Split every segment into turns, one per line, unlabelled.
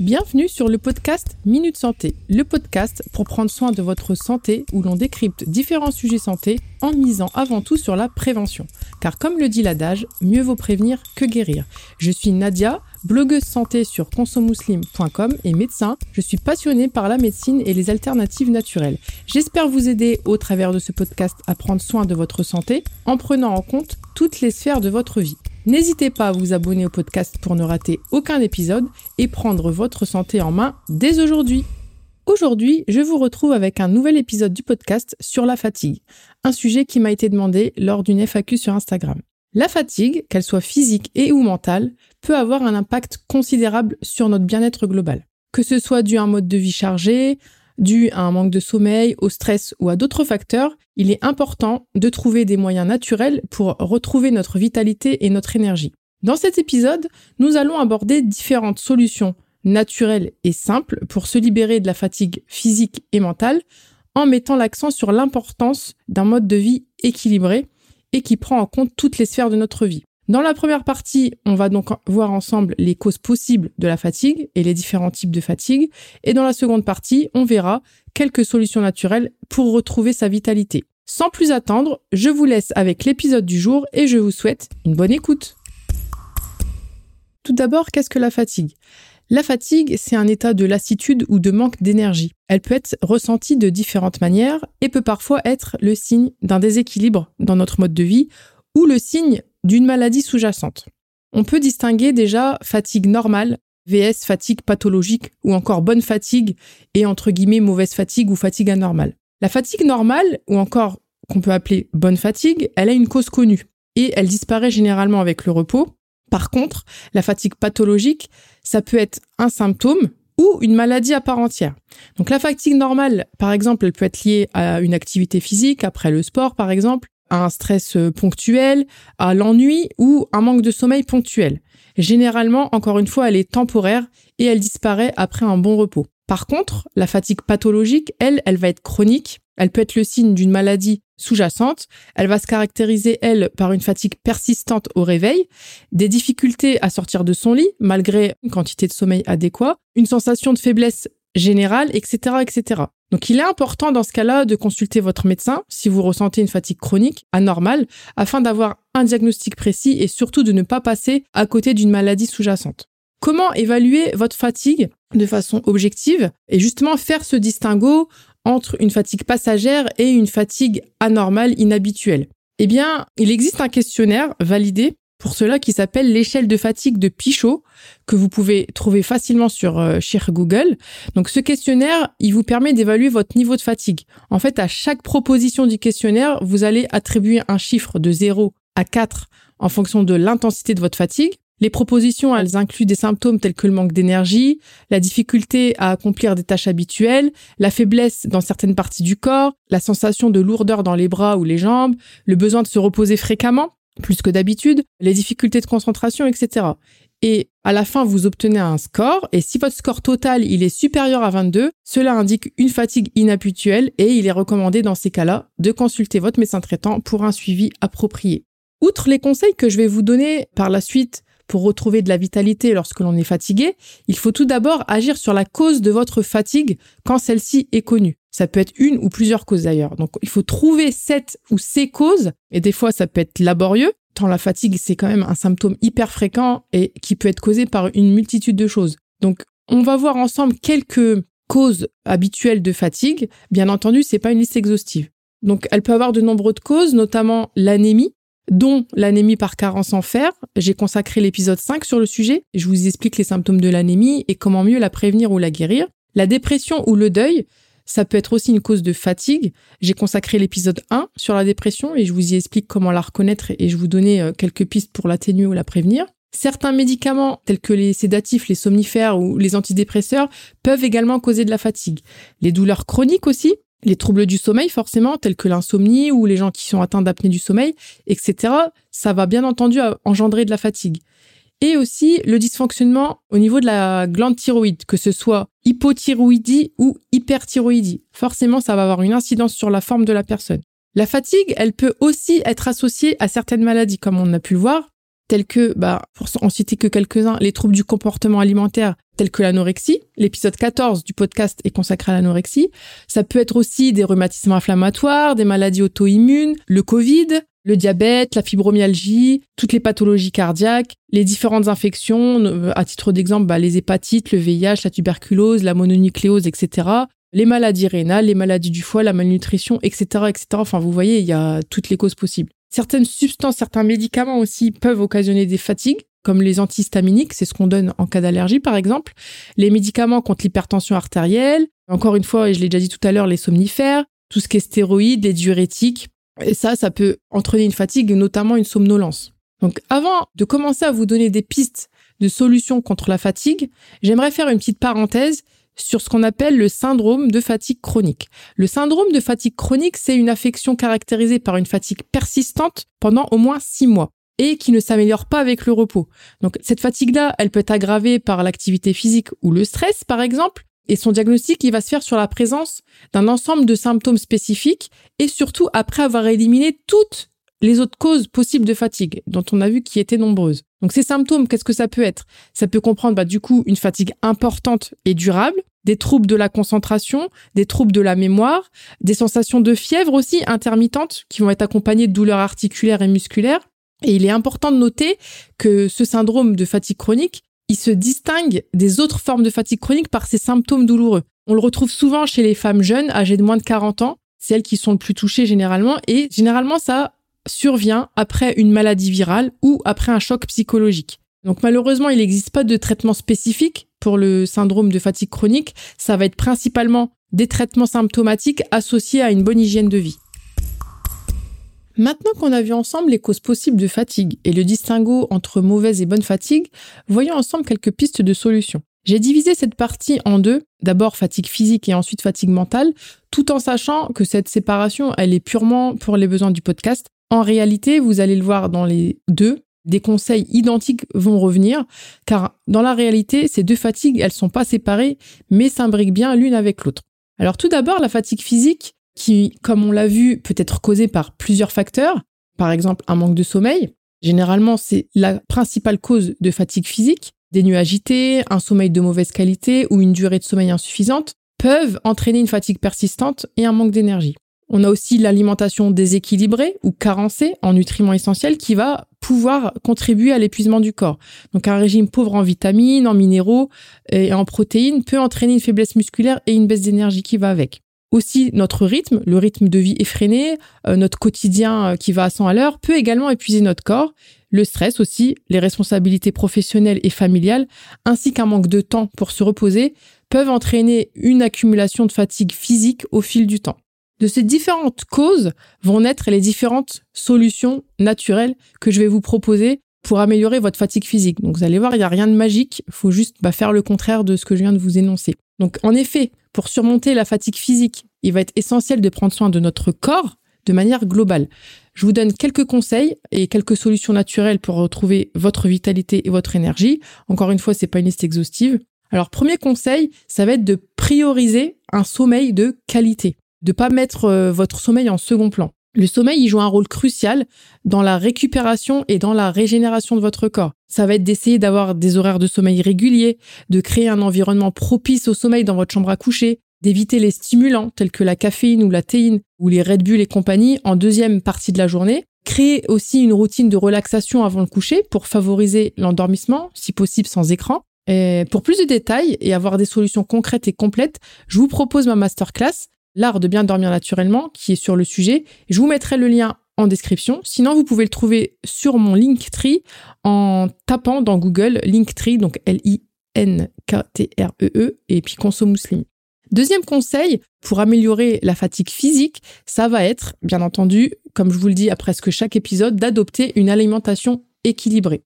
Bienvenue sur le podcast Minute Santé, le podcast pour prendre soin de votre santé où l'on décrypte différents sujets santé en misant avant tout sur la prévention. Car comme le dit l'adage, mieux vaut prévenir que guérir. Je suis Nadia, blogueuse santé sur consomuslim.com et médecin. Je suis passionnée par la médecine et les alternatives naturelles. J'espère vous aider au travers de ce podcast à prendre soin de votre santé en prenant en compte toutes les sphères de votre vie. N'hésitez pas à vous abonner au podcast pour ne rater aucun épisode et prendre votre santé en main dès aujourd'hui. Aujourd'hui, je vous retrouve avec un nouvel épisode du podcast sur la fatigue, un sujet qui m'a été demandé lors d'une FAQ sur Instagram. La fatigue, qu'elle soit physique et ou mentale, peut avoir un impact considérable sur notre bien-être global. Que ce soit dû à un mode de vie chargé, dû à un manque de sommeil, au stress ou à d'autres facteurs, il est important de trouver des moyens naturels pour retrouver notre vitalité et notre énergie. Dans cet épisode, nous allons aborder différentes solutions naturelles et simples pour se libérer de la fatigue physique et mentale en mettant l'accent sur l'importance d'un mode de vie équilibré et qui prend en compte toutes les sphères de notre vie. Dans la première partie, on va donc voir ensemble les causes possibles de la fatigue et les différents types de fatigue. Et dans la seconde partie, on verra quelques solutions naturelles pour retrouver sa vitalité. Sans plus attendre, je vous laisse avec l'épisode du jour et je vous souhaite une bonne écoute. Tout d'abord, qu'est-ce que la fatigue? La fatigue, c'est un état de lassitude ou de manque d'énergie. Elle peut être ressentie de différentes manières et peut parfois être le signe d'un déséquilibre dans notre mode de vie ou le signe d'une maladie sous-jacente. On peut distinguer déjà fatigue normale, VS fatigue pathologique ou encore bonne fatigue et entre guillemets mauvaise fatigue ou fatigue anormale. La fatigue normale ou encore qu'on peut appeler bonne fatigue, elle a une cause connue et elle disparaît généralement avec le repos. Par contre, la fatigue pathologique, ça peut être un symptôme ou une maladie à part entière. Donc la fatigue normale, par exemple, elle peut être liée à une activité physique, après le sport par exemple, un stress euh, ponctuel, à l'ennui ou un manque de sommeil ponctuel. Généralement, encore une fois, elle est temporaire et elle disparaît après un bon repos. Par contre, la fatigue pathologique, elle, elle va être chronique. Elle peut être le signe d'une maladie sous-jacente. Elle va se caractériser, elle, par une fatigue persistante au réveil, des difficultés à sortir de son lit malgré une quantité de sommeil adéquat, une sensation de faiblesse générale, etc., etc. Donc il est important dans ce cas-là de consulter votre médecin si vous ressentez une fatigue chronique anormale afin d'avoir un diagnostic précis et surtout de ne pas passer à côté d'une maladie sous-jacente. Comment évaluer votre fatigue de façon objective et justement faire ce distinguo entre une fatigue passagère et une fatigue anormale inhabituelle? Eh bien, il existe un questionnaire validé pour cela qui s'appelle l'échelle de fatigue de Pichot, que vous pouvez trouver facilement sur, euh, Google. Donc ce questionnaire, il vous permet d'évaluer votre niveau de fatigue. En fait, à chaque proposition du questionnaire, vous allez attribuer un chiffre de 0 à 4 en fonction de l'intensité de votre fatigue. Les propositions, elles incluent des symptômes tels que le manque d'énergie, la difficulté à accomplir des tâches habituelles, la faiblesse dans certaines parties du corps, la sensation de lourdeur dans les bras ou les jambes, le besoin de se reposer fréquemment, plus que d'habitude, les difficultés de concentration, etc. Et à la fin, vous obtenez un score, et si votre score total est supérieur à 22, cela indique une fatigue inhabituelle et il est recommandé dans ces cas-là de consulter votre médecin traitant pour un suivi approprié. Outre les conseils que je vais vous donner par la suite pour retrouver de la vitalité lorsque l'on est fatigué, il faut tout d'abord agir sur la cause de votre fatigue quand celle-ci est connue. Ça peut être une ou plusieurs causes d'ailleurs. Donc il faut trouver cette ou ces causes, et des fois ça peut être laborieux, tant la fatigue c'est quand même un symptôme hyper fréquent et qui peut être causé par une multitude de choses. Donc on va voir ensemble quelques causes habituelles de fatigue. Bien entendu, c'est pas une liste exhaustive. Donc elle peut avoir de nombreuses causes, notamment l'anémie, dont l'anémie par carence en fer. J'ai consacré l'épisode 5 sur le sujet. Je vous explique les symptômes de l'anémie et comment mieux la prévenir ou la guérir. La dépression ou le deuil, ça peut être aussi une cause de fatigue. J'ai consacré l'épisode 1 sur la dépression et je vous y explique comment la reconnaître et je vous donnais euh, quelques pistes pour l'atténuer ou la prévenir. Certains médicaments, tels que les sédatifs, les somnifères ou les antidépresseurs, peuvent également causer de la fatigue. Les douleurs chroniques aussi, les troubles du sommeil forcément, tels que l'insomnie ou les gens qui sont atteints d'apnée du sommeil, etc., ça va bien entendu engendrer de la fatigue. Et aussi le dysfonctionnement au niveau de la glande thyroïde, que ce soit hypothyroïdie ou hyperthyroïdie. Forcément, ça va avoir une incidence sur la forme de la personne. La fatigue, elle peut aussi être associée à certaines maladies, comme on a pu le voir, tels que, bah, pour en citer que quelques-uns, les troubles du comportement alimentaire, telles que l'anorexie. L'épisode 14 du podcast est consacré à l'anorexie. Ça peut être aussi des rhumatismes inflammatoires, des maladies auto-immunes, le Covid, le diabète, la fibromyalgie, toutes les pathologies cardiaques, les différentes infections, euh, à titre d'exemple, bah, les hépatites, le VIH, la tuberculose, la mononucléose, etc. Les maladies rénales, les maladies du foie, la malnutrition, etc., etc. Enfin, vous voyez, il y a toutes les causes possibles. Certaines substances, certains médicaments aussi peuvent occasionner des fatigues, comme les antihistaminiques, c'est ce qu'on donne en cas d'allergie par exemple, les médicaments contre l'hypertension artérielle, encore une fois, et je l'ai déjà dit tout à l'heure, les somnifères, tout ce qui est stéroïdes, les diurétiques, et ça, ça peut entraîner une fatigue, notamment une somnolence. Donc avant de commencer à vous donner des pistes de solutions contre la fatigue, j'aimerais faire une petite parenthèse sur ce qu'on appelle le syndrome de fatigue chronique. Le syndrome de fatigue chronique, c'est une affection caractérisée par une fatigue persistante pendant au moins six mois et qui ne s'améliore pas avec le repos. Donc cette fatigue-là, elle peut être aggravée par l'activité physique ou le stress, par exemple, et son diagnostic, il va se faire sur la présence d'un ensemble de symptômes spécifiques et surtout après avoir éliminé toutes les autres causes possibles de fatigue, dont on a vu qui étaient nombreuses. Donc ces symptômes, qu'est-ce que ça peut être? Ça peut comprendre bah, du coup une fatigue importante et durable, des troubles de la concentration, des troubles de la mémoire, des sensations de fièvre aussi intermittentes qui vont être accompagnées de douleurs articulaires et musculaires. Et il est important de noter que ce syndrome de fatigue chronique, il se distingue des autres formes de fatigue chronique par ses symptômes douloureux. On le retrouve souvent chez les femmes jeunes, âgées de moins de 40 ans, celles qui sont le plus touchées généralement, et généralement ça survient après une maladie virale ou après un choc psychologique. Donc malheureusement, il n'existe pas de traitement spécifique pour le syndrome de fatigue chronique. Ça va être principalement des traitements symptomatiques associés à une bonne hygiène de vie. Maintenant qu'on a vu ensemble les causes possibles de fatigue et le distinguo entre mauvaise et bonne fatigue, voyons ensemble quelques pistes de solutions. J'ai divisé cette partie en deux, d'abord fatigue physique et ensuite fatigue mentale, tout en sachant que cette séparation, elle est purement pour les besoins du podcast. En réalité, vous allez le voir dans les deux, des conseils identiques vont revenir, car dans la réalité, ces deux fatigues, elles sont pas séparées, mais s'imbriquent bien l'une avec l'autre. Alors tout d'abord, la fatigue physique, qui, comme on l'a vu, peut être causée par plusieurs facteurs, par exemple un manque de sommeil. Généralement, c'est la principale cause de fatigue physique. Des nuits agités, un sommeil de mauvaise qualité ou une durée de sommeil insuffisante peuvent entraîner une fatigue persistante et un manque d'énergie. On a aussi l'alimentation déséquilibrée ou carencée en nutriments essentiels qui va pouvoir contribuer à l'épuisement du corps. Donc un régime pauvre en vitamines, en minéraux et en protéines peut entraîner une faiblesse musculaire et une baisse d'énergie qui va avec. Aussi, notre rythme, le rythme de vie effréné, euh, notre quotidien euh, qui va à 100 à l'heure, peut également épuiser notre corps. Le stress aussi, les responsabilités professionnelles et familiales, ainsi qu'un manque de temps pour se reposer, peuvent entraîner une accumulation de fatigue physique au fil du temps. De ces différentes causes vont naître les différentes solutions naturelles que je vais vous proposer pour améliorer votre fatigue physique. Donc vous allez voir, il n'y a rien de magique, il faut juste bah, faire le contraire de ce que je viens de vous énoncer. Donc en effet, pour surmonter la fatigue physique, il va être essentiel de prendre soin de notre corps de manière globale. Je vous donne quelques conseils et quelques solutions naturelles pour retrouver votre vitalité et votre énergie. Encore une fois, c'est pas une liste exhaustive. Alors premier conseil, ça va être de prioriser un sommeil de qualité de pas mettre euh, votre sommeil en second plan. Le sommeil, il joue un rôle crucial dans la récupération et dans la régénération de votre corps. Ça va être d'essayer d'avoir des horaires de sommeil réguliers, de créer un environnement propice au sommeil dans votre chambre à coucher, d'éviter les stimulants tels que la caféine ou la théine ou les Red Bull et compagnie en deuxième partie de la journée. Créer aussi une routine de relaxation avant le coucher pour favoriser l'endormissement, si possible sans écran. Et pour plus de détails et avoir des solutions concrètes et complètes, je vous propose ma masterclass L'art de bien dormir naturellement, qui est sur le sujet. Je vous mettrai le lien en description. Sinon, vous pouvez le trouver sur mon Linktree en tapant dans Google Linktree, donc L-I-N-K-T-R-E-E, e, et puis Conso Muslim. Deuxième conseil pour améliorer la fatigue physique, ça va être, bien entendu, comme je vous le dis à presque chaque épisode, d'adopter une alimentation équilibrée.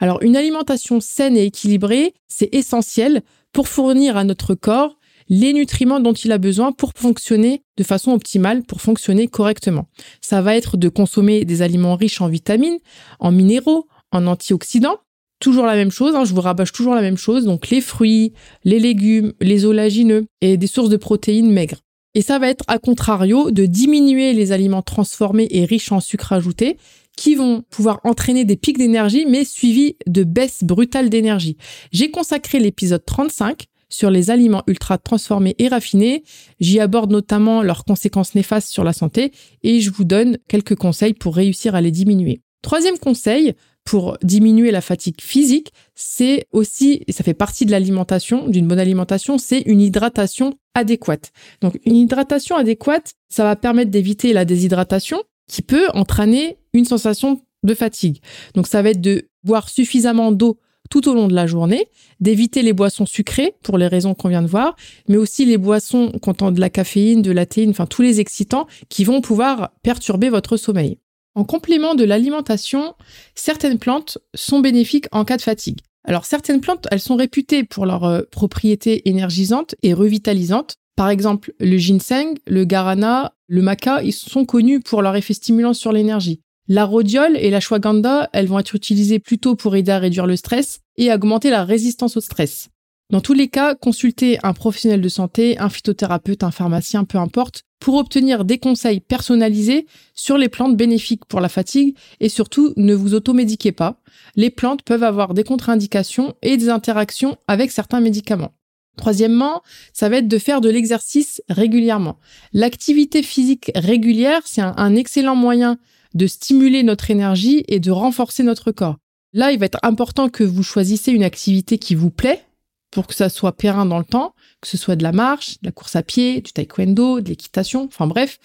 Alors, une alimentation saine et équilibrée, c'est essentiel pour fournir à notre corps les nutriments dont il a besoin pour fonctionner de façon optimale, pour fonctionner correctement. Ça va être de consommer des aliments riches en vitamines, en minéraux, en antioxydants. Toujours la même chose, hein, je vous rabâche toujours la même chose, donc les fruits, les légumes, les oléagineux et des sources de protéines maigres. Et ça va être à contrario de diminuer les aliments transformés et riches en sucre ajouté qui vont pouvoir entraîner des pics d'énergie mais suivis de baisses brutales d'énergie. J'ai consacré l'épisode 35 sur les aliments ultra transformés et raffinés. J'y aborde notamment leurs conséquences néfastes sur la santé et je vous donne quelques conseils pour réussir à les diminuer. Troisième conseil, pour diminuer la fatigue physique, c'est aussi, et ça fait partie de l'alimentation, d'une bonne alimentation, c'est une hydratation adéquate. Donc une hydratation adéquate, ça va permettre d'éviter la déshydratation qui peut entraîner une sensation de fatigue. Donc ça va être de boire suffisamment d'eau tout au long de la journée, d'éviter les boissons sucrées pour les raisons qu'on vient de voir, mais aussi les boissons contenant de la caféine, de la théine, enfin tous les excitants qui vont pouvoir perturber votre sommeil. En complément de l'alimentation, certaines plantes sont bénéfiques en cas de fatigue. Alors certaines plantes, elles sont réputées pour leurs euh, propriétés énergisantes et revitalisantes. Par exemple, le ginseng, le guarana, le maca, ils sont connus pour leur effet stimulant sur l'énergie. La rhodiole et la shwaganda, elles vont être utilisées plutôt pour aider à réduire le stress et augmenter la résistance au stress. Dans tous les cas, consultez un professionnel de santé, un phytothérapeute, un pharmacien, peu importe, pour obtenir des conseils personnalisés sur les plantes bénéfiques pour la fatigue et surtout ne vous automédiquez pas. Les plantes peuvent avoir des contre-indications et des interactions avec certains médicaments. Troisièmement, ça va être de faire de l'exercice régulièrement. L'activité physique régulière, c'est un, excellent moyen de stimuler notre énergie et de renforcer notre corps. Là, il va être important que vous choisissiez une activité qui vous plaît pour que ça soit périn dans le temps, que ce soit de la marche, de la course à pied, du taekwondo, de l'équitation, enfin bref,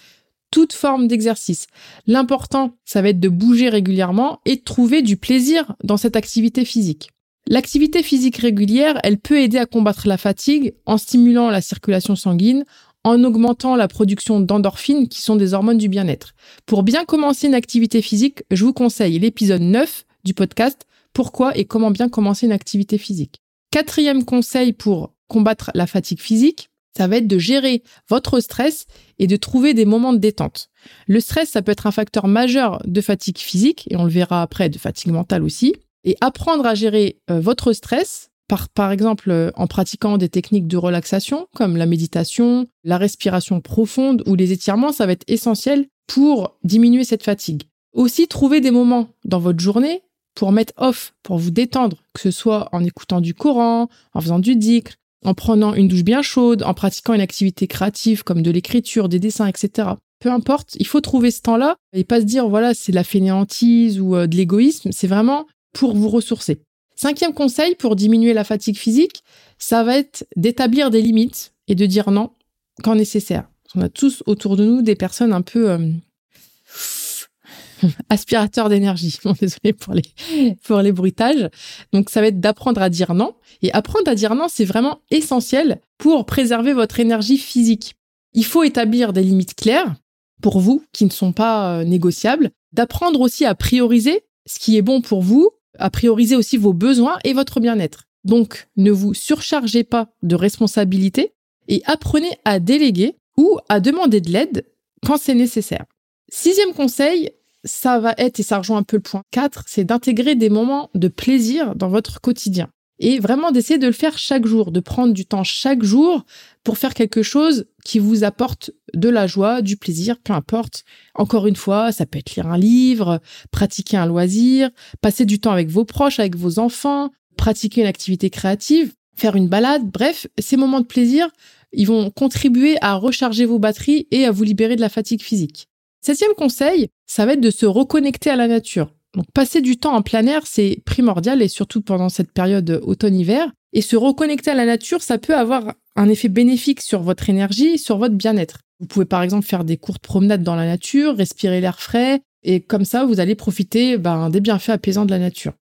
toute forme d'exercice. L'important, ça va être de bouger régulièrement et de trouver du plaisir dans cette activité physique. L'activité physique régulière, elle peut aider à combattre la fatigue en stimulant la circulation sanguine, en augmentant la production d'endorphines qui sont des hormones du bien-être. Pour bien commencer une activité physique, je vous conseille l'épisode 9 du podcast Pourquoi et comment bien commencer une activité physique. Quatrième conseil pour combattre la fatigue physique, ça va être de gérer votre stress et de trouver des moments de détente. Le stress, ça peut être un facteur majeur de fatigue physique, et on le verra après, de fatigue mentale aussi. Et apprendre à gérer euh, votre stress, par, par exemple euh, en pratiquant des techniques de relaxation comme la méditation, la respiration profonde ou les étirements, ça va être essentiel pour diminuer cette fatigue. Aussi, trouver des moments dans votre journée pour mettre off, pour vous détendre, que ce soit en écoutant du Coran, en faisant du dhikr, en prenant une douche bien chaude, en pratiquant une activité créative comme de l'écriture, des dessins, etc. Peu importe, il faut trouver ce temps-là et pas se dire voilà c'est de la fainéantise ou euh, de l'égoïsme. C'est vraiment pour vous ressourcer. Cinquième conseil pour diminuer la fatigue physique, ça va être d'établir des limites et de dire non quand nécessaire. On a tous autour de nous des personnes un peu euh, aspirateurs d'énergie. désolé pour les, pour les bruitages. Donc, ça va être d'apprendre à dire non. Et apprendre à dire non, c'est vraiment essentiel pour préserver votre énergie physique. Il faut établir des limites claires pour vous qui ne sont pas euh, négociables, d'apprendre aussi à prioriser ce qui est bon pour vous à prioriser aussi vos besoins et votre bien-être. Donc, ne vous surchargez pas de responsabilités et apprenez à déléguer ou à demander de l'aide quand c'est nécessaire. Sixième conseil, ça va être, et ça rejoint un peu le point 4, c'est d'intégrer des moments de plaisir dans votre quotidien. Et vraiment d'essayer de le faire chaque jour, de prendre du temps chaque jour pour faire quelque chose qui vous apporte de la joie, du plaisir, peu importe. Encore une fois, ça peut être lire un livre, pratiquer un loisir, passer du temps avec vos proches, avec vos enfants, pratiquer une activité créative, faire une balade. Bref, ces moments de plaisir, ils vont contribuer à recharger vos batteries et à vous libérer de la fatigue physique. Septième conseil, ça va être de se reconnecter à la nature. Donc passer du temps en plein air, c'est primordial et surtout pendant cette période automne-hiver. Et se reconnecter à la nature, ça peut avoir un effet bénéfique sur votre énergie, sur votre bien-être. Vous pouvez par exemple faire des courtes promenades dans la nature, respirer l'air frais, et comme ça, vous allez profiter ben, des bienfaits apaisants de la nature.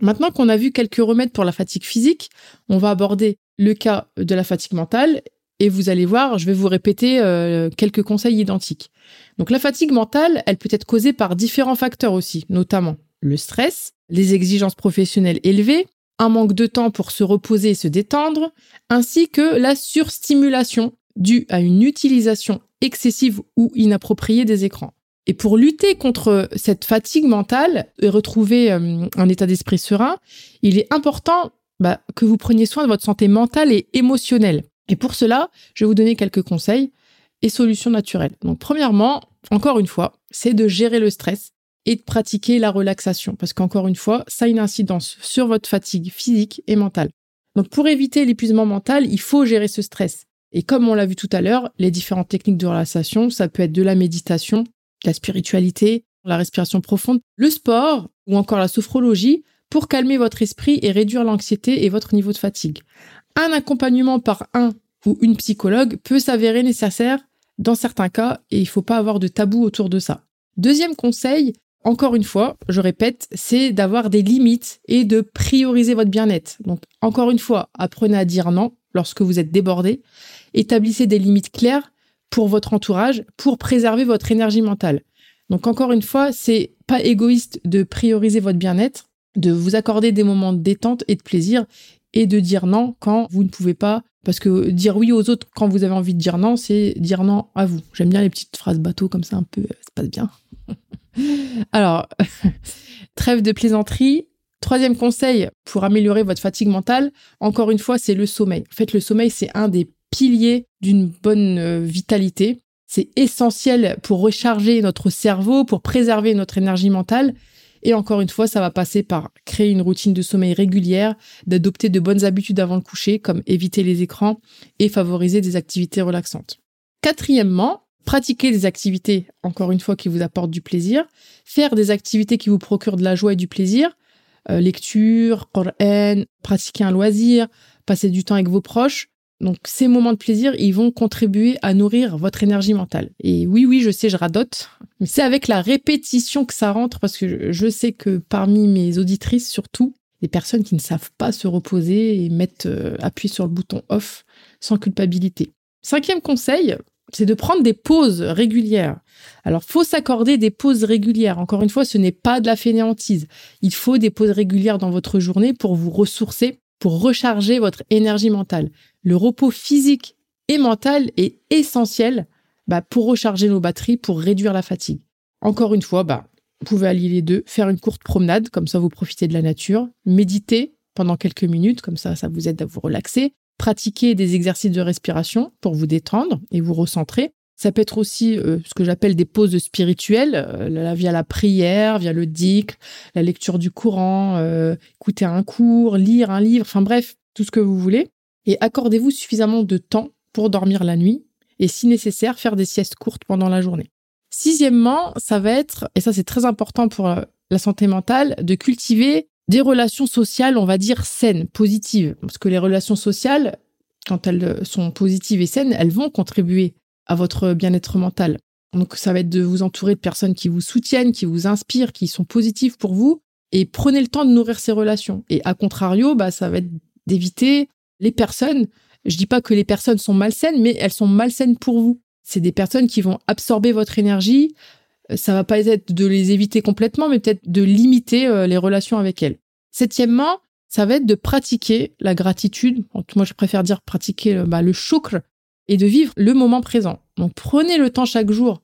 Maintenant qu'on a vu quelques remèdes pour la fatigue physique, on va aborder le cas de la fatigue mentale et vous allez voir, je vais vous répéter euh, quelques conseils identiques. Donc la fatigue mentale, elle peut être causée par différents facteurs aussi, notamment le stress, les exigences professionnelles élevées, un manque de temps pour se reposer et se détendre, ainsi que la surstimulation due à une utilisation excessive ou inappropriée des écrans. Et pour lutter contre cette fatigue mentale et retrouver euh, un état d'esprit serein, il est important bah, que vous preniez soin de votre santé mentale et émotionnelle. Et pour cela, je vais vous donner quelques conseils. et solutions naturelles. Donc premièrement, encore une fois, c'est de gérer le stress et de pratiquer la relaxation parce qu'encore une fois, ça a une incidence sur votre fatigue physique et mentale. Donc pour éviter l'épuisement mental, il faut gérer ce stress. Et comme on l'a vu tout à l'heure, les différentes techniques de relaxation, ça peut être de la méditation, la spiritualité, la respiration profonde, le sport ou encore la sophrologie pour calmer votre esprit et réduire l'anxiété et votre niveau de fatigue. Un accompagnement par un ou une psychologue peut s'avérer nécessaire dans certains cas et il ne faut pas avoir de tabou autour de ça. Deuxième conseil, encore une fois, je répète, c'est d'avoir des limites et de prioriser votre bien-être. Donc, encore une fois, apprenez à dire non lorsque vous êtes débordé. Établissez des limites claires pour votre entourage pour préserver votre énergie mentale. Donc, encore une fois, c'est pas égoïste de prioriser votre bien-être, de vous accorder des moments de détente et de plaisir et de dire non quand vous ne pouvez pas. Parce que dire oui aux autres quand vous avez envie de dire non, c'est dire non à vous. J'aime bien les petites phrases bateau comme ça, un peu, ça passe bien. Alors, trêve de plaisanterie. Troisième conseil pour améliorer votre fatigue mentale, encore une fois, c'est le sommeil. En fait, le sommeil, c'est un des piliers d'une bonne euh, vitalité. C'est essentiel pour recharger notre cerveau, pour préserver notre énergie mentale. Et encore une fois, ça va passer par créer une routine de sommeil régulière, d'adopter de bonnes habitudes avant le coucher, comme éviter les écrans et favoriser des activités relaxantes. Quatrièmement, pratiquer des activités, encore une fois, qui vous apportent du plaisir, faire des activités qui vous procurent de la joie et du plaisir, euh, lecture, Coran, pratiquer un loisir, passer du temps avec vos proches. Donc ces moments de plaisir, ils vont contribuer à nourrir votre énergie mentale. Et oui, oui, je sais, je radote, mais c'est avec la répétition que ça rentre, parce que je sais que parmi mes auditrices, surtout, des personnes qui ne savent pas se reposer et mettre, euh, sur le bouton off sans culpabilité. Cinquième conseil, c'est de prendre des pauses régulières. Alors, faut s'accorder des pauses régulières. Encore une fois, ce n'est pas de la fainéantise. Il faut des pauses régulières dans votre journée pour vous ressourcer, pour recharger votre énergie mentale. Le repos physique et mental est essentiel bah, pour recharger nos batteries, pour réduire la fatigue. Encore une fois, bah, vous pouvez allier les deux, faire une courte promenade, comme ça vous profitez de la nature, méditer pendant quelques minutes, comme ça ça vous aide à vous relaxer, pratiquer des exercices de respiration pour vous détendre et vous recentrer. Ça peut être aussi euh, ce que j'appelle des pauses spirituelles, euh, via la prière, via le dhikr, la lecture du Coran, euh, écouter un cours, lire un livre, enfin bref, tout ce que vous voulez. Et accordez-vous suffisamment de temps pour dormir la nuit et si nécessaire, faire des siestes courtes pendant la journée. Sixièmement, ça va être, et ça c'est très important pour la santé mentale, de cultiver des relations sociales, on va dire, saines, positives. Parce que les relations sociales, quand elles sont positives et saines, elles vont contribuer à votre bien-être mental. Donc ça va être de vous entourer de personnes qui vous soutiennent, qui vous inspirent, qui sont positives pour vous. Et prenez le temps de nourrir ces relations. Et à contrario, bah, ça va être d'éviter les personnes. Je dis pas que les personnes sont malsaines, mais elles sont malsaines pour vous. C'est des personnes qui vont absorber votre énergie, ça va pas être de les éviter complètement, mais peut-être de limiter euh, les relations avec elles. Septièmement, ça va être de pratiquer la gratitude. Moi, je préfère dire pratiquer euh, bah, le shukr et de vivre le moment présent. Donc, prenez le temps chaque jour,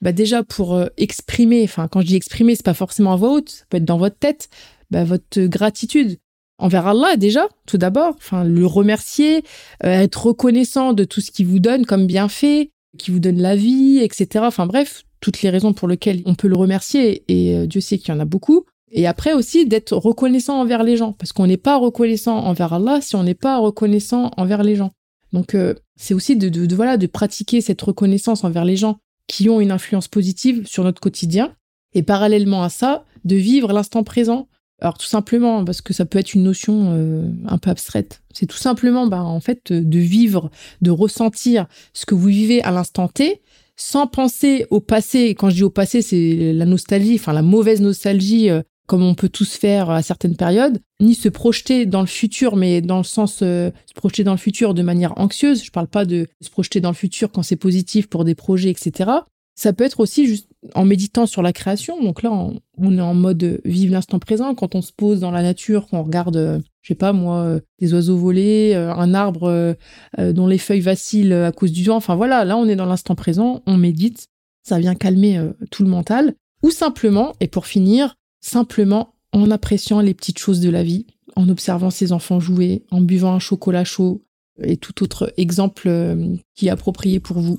bah, déjà pour euh, exprimer. Enfin, quand je dis exprimer, c'est pas forcément à voix haute, ça peut être dans votre tête, bah, votre gratitude envers Allah déjà, tout d'abord. Enfin, le remercier, être reconnaissant de tout ce qu'il vous donne comme bienfait, qui vous donne la vie, etc. Enfin bref, toutes les raisons pour lesquelles on peut le remercier, et euh, Dieu sait qu'il y en a beaucoup. Et après aussi d'être reconnaissant envers les gens, parce qu'on n'est pas reconnaissant envers Allah si on n'est pas reconnaissant envers les gens. Donc euh, c'est aussi de, voilà de pratiquer cette reconnaissance envers les gens qui ont une influence positive sur notre quotidien, et parallèlement à ça, de vivre l'instant présent. Alors tout simplement parce que ça peut être une notion euh, un peu abstraite. C'est tout simplement bah, en fait de vivre, de ressentir ce que vous vivez à l'instant T, sans penser au passé. quand je dis au passé, c'est la nostalgie, enfin la mauvaise nostalgie, euh, comme on peut tous faire à certaines périodes, ni se projeter dans le futur, mais dans le sens euh, se projeter dans le futur de manière anxieuse. Je parle pas de se projeter dans le futur quand c'est positif pour des projets, etc. Ça peut être aussi juste en méditant sur la création. Donc là, on, est en mode vive l'instant présent. Quand on se pose dans la nature, qu'on regarde, euh, je sais pas moi, euh, des oiseaux voler, euh, un arbre dont les feuilles vacillent à cause du vent. Enfin voilà, là, on est dans l'instant présent, on médite. Ça vient calmer tout le mental. Ou simplement, et pour finir, simplement en appréciant les petites choses de la vie, en observant ses enfants jouer, en buvant un chocolat chaud et tout autre exemple qui est approprié pour vous.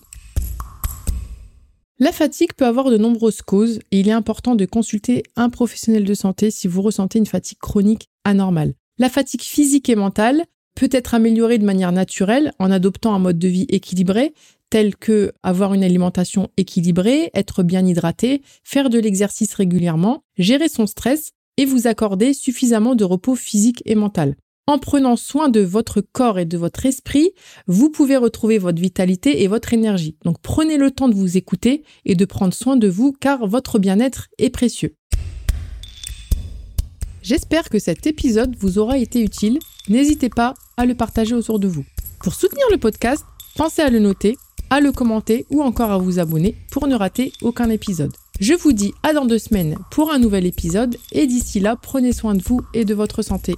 La fatigue peut avoir de nombreuses causes et il est important de consulter un professionnel de santé si vous ressentez une fatigue chronique anormale. La fatigue physique et mentale peut être améliorée de manière naturelle en adoptant un mode de vie équilibré tel que avoir une alimentation équilibrée, être bien hydraté, faire de l'exercice régulièrement, gérer son stress et vous accorder suffisamment de repos physique et mental. En prenant soin de votre corps et de votre esprit, vous pouvez retrouver votre vitalité et votre énergie. Donc prenez le temps de vous écouter et de prendre soin de vous car votre bien-être est précieux. J'espère que cet épisode vous aura été utile. N'hésitez pas à le partager autour de vous. Pour soutenir le podcast, pensez à le noter, à le commenter ou encore à vous abonner pour ne rater aucun épisode. Je vous dis à dans deux semaines pour un nouvel épisode et d'ici là, prenez soin de vous et de votre santé.